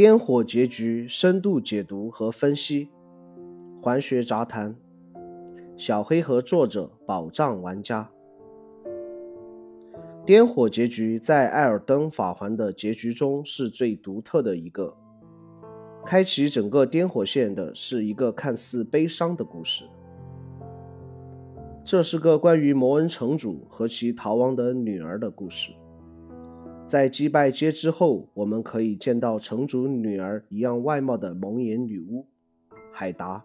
颠火结局深度解读和分析，环学杂谈。小黑盒作者宝藏玩家。颠火结局在艾尔登法环的结局中是最独特的一个。开启整个颠火线的是一个看似悲伤的故事。这是个关于摩恩城主和其逃亡的女儿的故事。在击败街之后，我们可以见到城主女儿一样外貌的蒙眼女巫海达。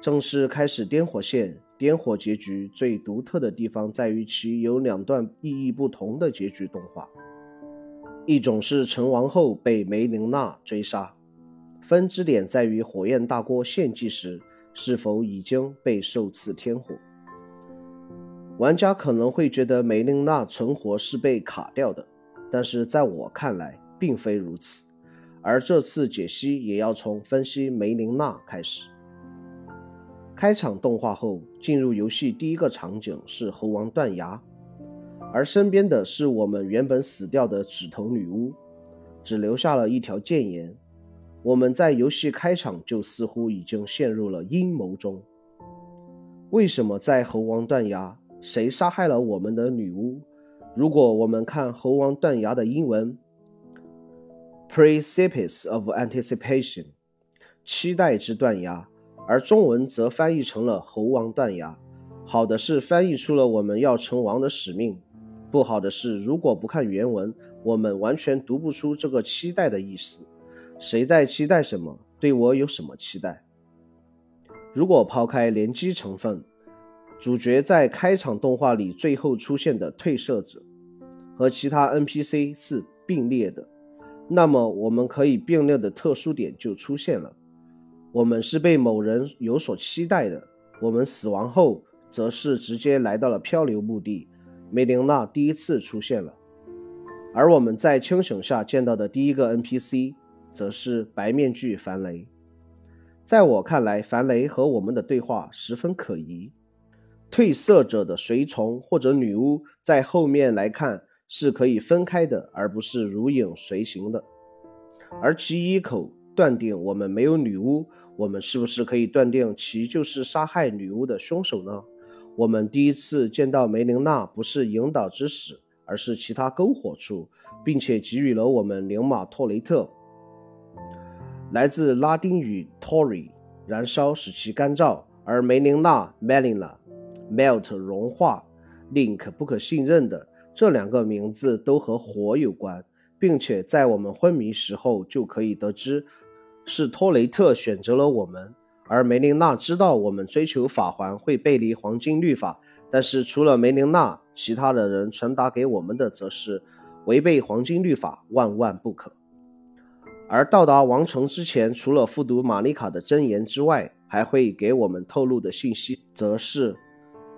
正式开始颠火线，颠火结局最独特的地方在于其有两段意义不同的结局动画。一种是成王后被梅琳娜追杀，分支点在于火焰大锅献祭时是否已经被受赐天火。玩家可能会觉得梅琳娜存活是被卡掉的。但是在我看来，并非如此。而这次解析也要从分析梅琳娜开始。开场动画后，进入游戏第一个场景是猴王断崖，而身边的是我们原本死掉的指头女巫，只留下了一条谏言。我们在游戏开场就似乎已经陷入了阴谋中。为什么在猴王断崖？谁杀害了我们的女巫？如果我们看猴王断崖的英文，Precipice of Anticipation，期待之断崖，而中文则翻译成了猴王断崖。好的是翻译出了我们要成王的使命，不好的是如果不看原文，我们完全读不出这个期待的意思。谁在期待什么？对我有什么期待？如果抛开联机成分。主角在开场动画里最后出现的褪色者和其他 NPC 是并列的，那么我们可以并列的特殊点就出现了。我们是被某人有所期待的，我们死亡后则是直接来到了漂流墓地，梅琳娜第一次出现了。而我们在清醒下见到的第一个 NPC 则是白面具樊雷。在我看来，樊雷和我们的对话十分可疑。褪色者的随从或者女巫，在后面来看是可以分开的，而不是如影随形的。而其一口断定我们没有女巫，我们是不是可以断定其就是杀害女巫的凶手呢？我们第一次见到梅琳娜不是引导之死，而是其他篝火处，并且给予了我们灵马托雷特，来自拉丁语 Tori，燃烧使其干燥，而梅琳娜 Melina。Melt 融化，Link 不可信任的这两个名字都和火有关，并且在我们昏迷时候就可以得知，是托雷特选择了我们，而梅琳娜知道我们追求法环会背离黄金律法，但是除了梅琳娜，其他的人传达给我们的则是违背黄金律法，万万不可。而到达王城之前，除了复读玛丽卡的真言之外，还会给我们透露的信息，则是。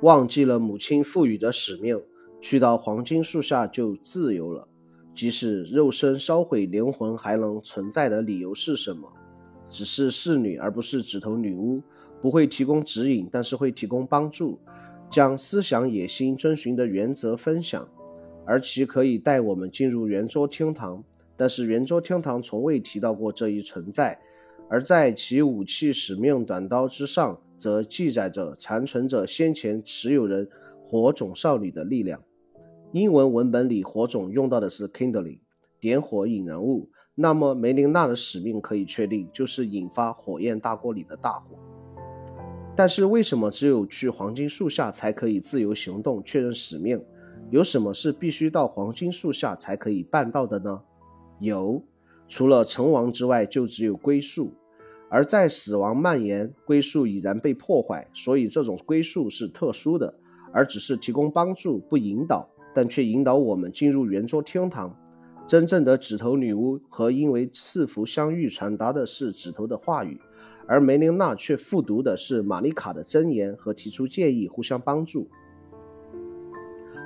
忘记了母亲赋予的使命，去到黄金树下就自由了。即使肉身烧毁，灵魂还能存在的理由是什么？只是侍女，而不是指头女巫，不会提供指引，但是会提供帮助，将思想野心遵循的原则分享，而其可以带我们进入圆桌厅堂。但是圆桌厅堂从未提到过这一存在，而在其武器使命短刀之上。则记载着残存着先前持有人火种少女的力量。英文文本里火种用到的是 kindling，点火引燃物。那么梅琳娜的使命可以确定就是引发火焰大锅里的大火。但是为什么只有去黄金树下才可以自由行动确认使命？有什么是必须到黄金树下才可以办到的呢？有，除了成王之外，就只有归宿。而在死亡蔓延，归宿已然被破坏，所以这种归宿是特殊的，而只是提供帮助不引导，但却引导我们进入圆桌天堂。真正的指头女巫和因为赐福相遇传达的是指头的话语，而梅琳娜却复读的是玛丽卡的箴言和提出建议，互相帮助。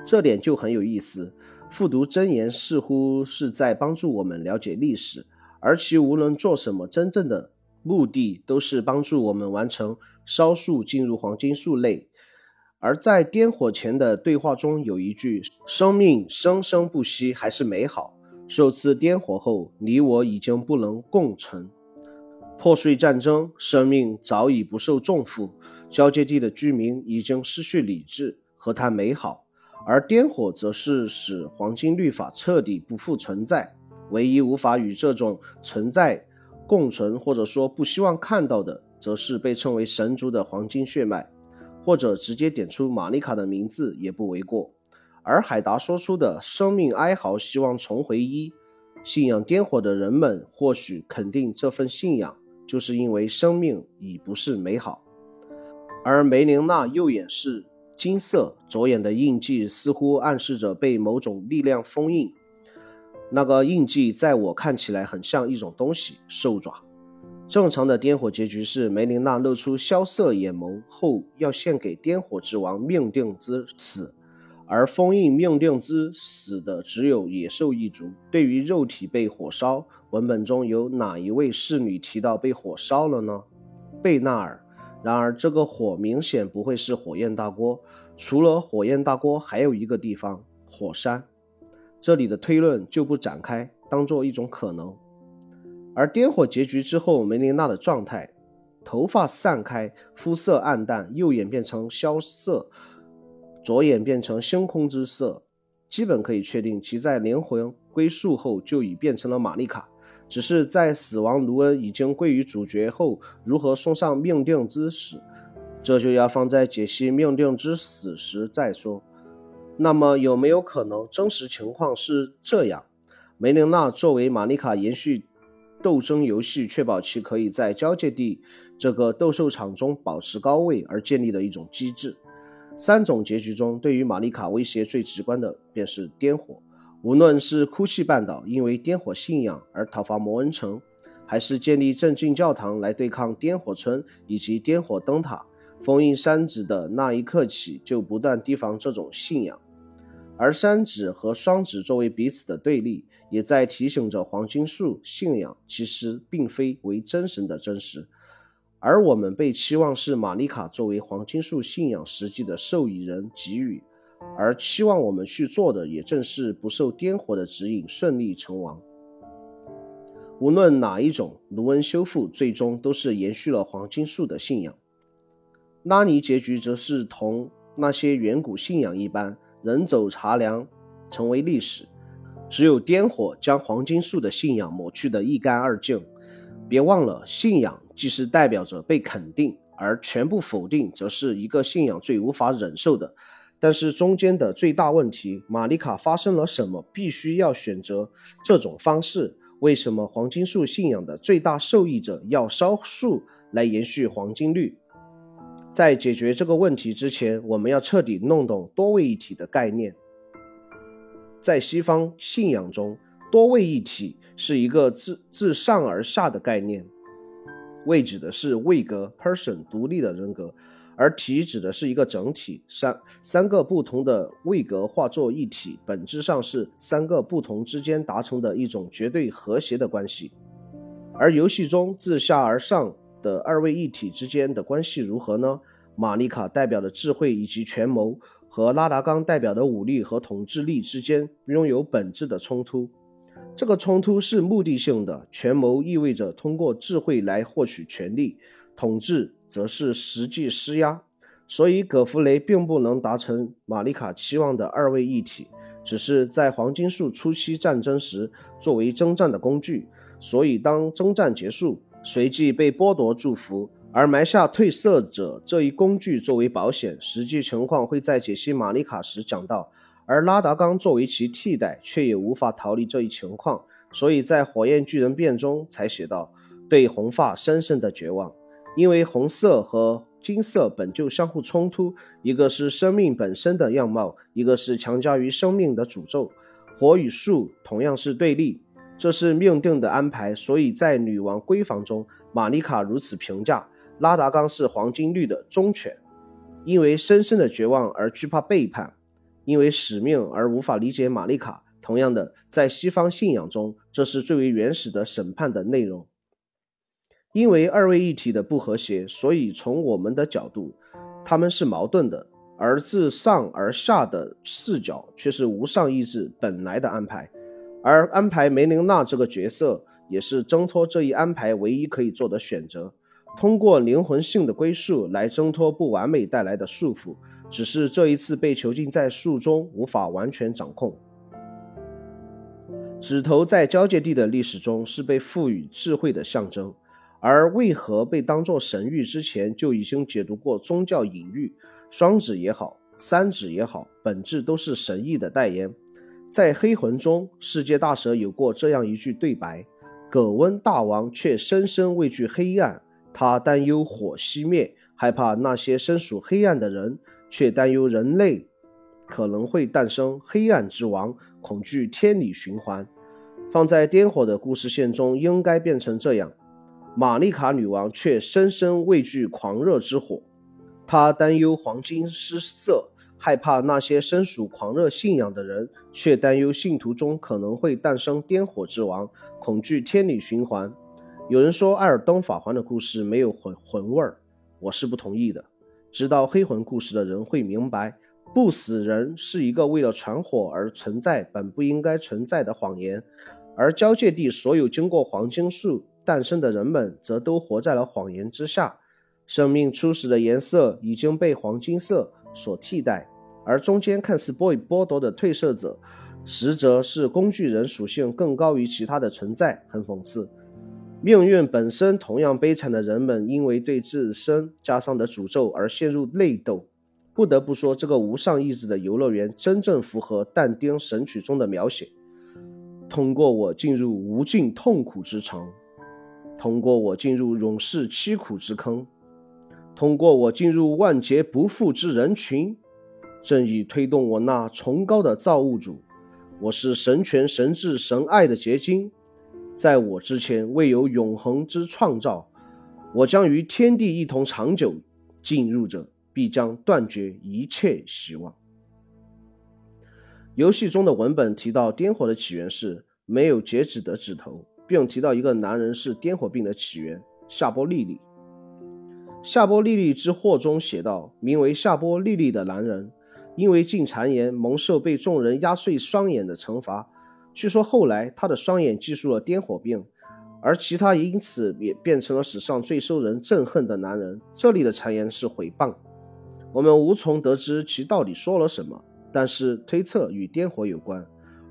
这点就很有意思，复读箴言似乎是在帮助我们了解历史，而其无论做什么，真正的。目的都是帮助我们完成烧树进入黄金树类，而在颠火前的对话中有一句：“生命生生不息，还是美好。”受此颠火后，你我已经不能共存。破碎战争，生命早已不受重负，交界地的居民已经失去理智，何谈美好？而颠火则是使黄金律法彻底不复存在。唯一无法与这种存在共存，或者说不希望看到的，则是被称为神族的黄金血脉，或者直接点出玛丽卡的名字也不为过。而海达说出的生命哀嚎，希望重回一，信仰颠火的人们或许肯定这份信仰，就是因为生命已不是美好。而梅琳娜右眼是金色，左眼的印记似乎暗示着被某种力量封印。那个印记在我看起来很像一种东西——兽爪。正常的颠火结局是梅琳娜露出萧瑟眼眸后，要献给颠火之王命定之死。而封印命定之死的只有野兽一族。对于肉体被火烧，文本中有哪一位侍女提到被火烧了呢？贝纳尔。然而，这个火明显不会是火焰大锅。除了火焰大锅，还有一个地方——火山。这里的推论就不展开，当做一种可能。而颠火结局之后，梅琳娜的状态：头发散开，肤色暗淡，右眼变成萧瑟。左眼变成星空之色，基本可以确定其在灵魂归宿后就已变成了玛丽卡，只是在死亡卢恩已经归于主角后，如何送上命定之死，这就要放在解析命定之死时再说。那么有没有可能真实情况是这样？梅琳娜作为玛丽卡延续斗争游戏，确保其可以在交界地这个斗兽场中保持高位而建立的一种机制。三种结局中，对于玛丽卡威胁最直观的便是颠火。无论是哭泣半岛因为颠火信仰而讨伐摩恩城，还是建立镇静教堂来对抗颠火村以及颠火灯塔，封印山子的那一刻起就不断提防这种信仰。而三指和双指作为彼此的对立，也在提醒着黄金树信仰其实并非为真神的真实。而我们被期望是玛丽卡作为黄金树信仰实际的受益人给予，而期望我们去做的也正是不受颠火的指引，顺利成王。无论哪一种，卢恩修复最终都是延续了黄金树的信仰。拉尼结局则是同那些远古信仰一般，人走茶凉，成为历史。只有颠火将黄金树的信仰抹去的一干二净。别忘了，信仰既是代表着被肯定，而全部否定，则是一个信仰最无法忍受的。但是中间的最大问题，玛丽卡发生了什么？必须要选择这种方式？为什么黄金树信仰的最大受益者要烧树来延续黄金律？在解决这个问题之前，我们要彻底弄懂多位一体的概念。在西方信仰中，多位一体。是一个自自上而下的概念，位指的是位格 （person） 独立的人格，而体指的是一个整体。三三个不同的位格化作一体，本质上是三个不同之间达成的一种绝对和谐的关系。而游戏中自下而上的二位一体之间的关系如何呢？玛丽卡代表的智慧以及权谋，和拉达冈代表的武力和统治力之间拥有本质的冲突。这个冲突是目的性的，权谋意味着通过智慧来获取权力，统治则是实际施压。所以，葛弗雷并不能达成玛丽卡期望的二位一体，只是在黄金树初期战争时作为征战的工具。所以，当征战结束，随即被剥夺祝福，而埋下褪色者这一工具作为保险。实际情况会在解析玛丽卡时讲到。而拉达冈作为其替代，却也无法逃离这一情况，所以在火焰巨人变中才写道：“对红发深深的绝望，因为红色和金色本就相互冲突，一个是生命本身的样貌，一个是强加于生命的诅咒。火与树同样是对立，这是命定的安排。所以在女王闺房中，玛丽卡如此评价：拉达冈是黄金绿的忠犬，因为深深的绝望而惧怕背叛。”因为使命而无法理解玛丽卡。同样的，在西方信仰中，这是最为原始的审判的内容。因为二位一体的不和谐，所以从我们的角度，他们是矛盾的；而自上而下的视角却是无上意志本来的安排。而安排梅琳娜这个角色，也是挣脱这一安排唯一可以做的选择。通过灵魂性的归宿来挣脱不完美带来的束缚，只是这一次被囚禁在树中，无法完全掌控。指头在交界地的历史中是被赋予智慧的象征，而为何被当作神谕之前就已经解读过宗教隐喻？双指也好，三指也好，本质都是神意的代言。在黑魂中，世界大蛇有过这样一句对白：“葛温大王却深深畏惧黑暗。”他担忧火熄灭，害怕那些身属黑暗的人，却担忧人类可能会诞生黑暗之王，恐惧天理循环。放在颠火的故事线中，应该变成这样：玛丽卡女王却深深畏惧狂热之火，她担忧黄金失色，害怕那些身属狂热信仰的人，却担忧信徒中可能会诞生颠火之王，恐惧天理循环。有人说《艾尔登法环》的故事没有魂魂味儿，我是不同意的。知道黑魂故事的人会明白，不死人是一个为了传火而存在本不应该存在的谎言，而交界地所有经过黄金树诞生的人们，则都活在了谎言之下。生命初始的颜色已经被黄金色所替代，而中间看似被剥夺的褪色者，实则是工具人属性更高于其他的存在，很讽刺。命运本身同样悲惨的人们，因为对自身加上的诅咒而陷入内斗。不得不说，这个无上意志的游乐园真正符合但丁《神曲》中的描写。通过我进入无尽痛苦之城，通过我进入永世凄苦之坑，通过我进入万劫不复之人群，正以推动我那崇高的造物主。我是神权、神智、神爱的结晶。在我之前未有永恒之创造，我将与天地一同长久。进入者必将断绝一切希望。游戏中的文本提到，颠火的起源是没有截止的指头，并提到一个男人是颠火病的起源——夏波利利。夏波利利之祸中写道：名为夏波利利的男人，因为进谗言，蒙受被众人压碎双眼的惩罚。据说后来他的双眼记述了颠火病，而其他因此也变成了史上最受人憎恨的男人。这里的谗言是诽谤，我们无从得知其到底说了什么，但是推测与颠火有关。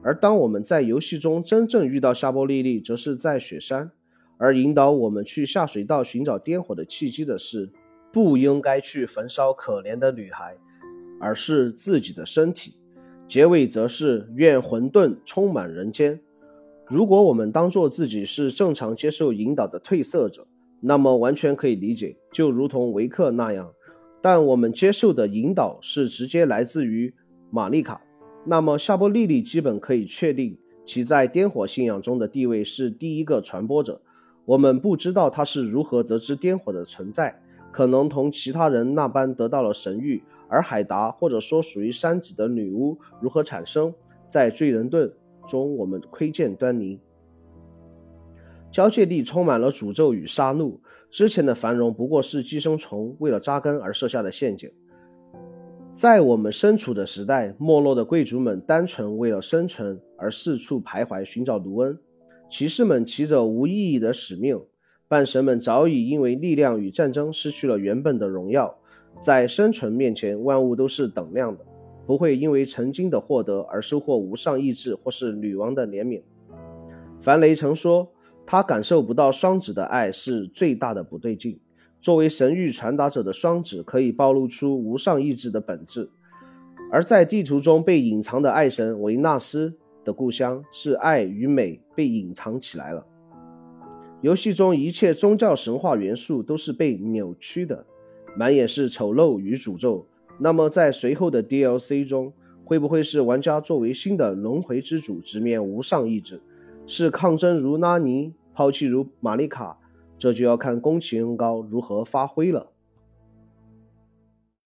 而当我们在游戏中真正遇到夏波莉莉，则是在雪山，而引导我们去下水道寻找颠火的契机的是，不应该去焚烧可怜的女孩，而是自己的身体。结尾则是愿混沌充满人间。如果我们当做自己是正常接受引导的褪色者，那么完全可以理解，就如同维克那样。但我们接受的引导是直接来自于玛丽卡，那么夏波莉莉基本可以确定其在颠火信仰中的地位是第一个传播者。我们不知道他是如何得知颠火的存在，可能同其他人那般得到了神谕。而海达，或者说属于山子的女巫如何产生，在罪人盾中我们窥见端倪。交界地充满了诅咒与杀戮，之前的繁荣不过是寄生虫为了扎根而设下的陷阱。在我们身处的时代，没落的贵族们单纯为了生存而四处徘徊寻找卢恩，骑士们骑着无意义的使命，半神们早已因为力量与战争失去了原本的荣耀。在生存面前，万物都是等量的，不会因为曾经的获得而收获无上意志或是女王的怜悯。凡雷曾说，他感受不到双子的爱是最大的不对劲。作为神域传达者的双子，可以暴露出无上意志的本质。而在地图中被隐藏的爱神维纳斯的故乡，是爱与美被隐藏起来了。游戏中一切宗教神话元素都是被扭曲的。满眼是丑陋与诅咒。那么，在随后的 DLC 中，会不会是玩家作为新的轮回之主，直面无上意志，是抗争如拉尼，抛弃如玛丽卡？这就要看宫崎英高如何发挥了。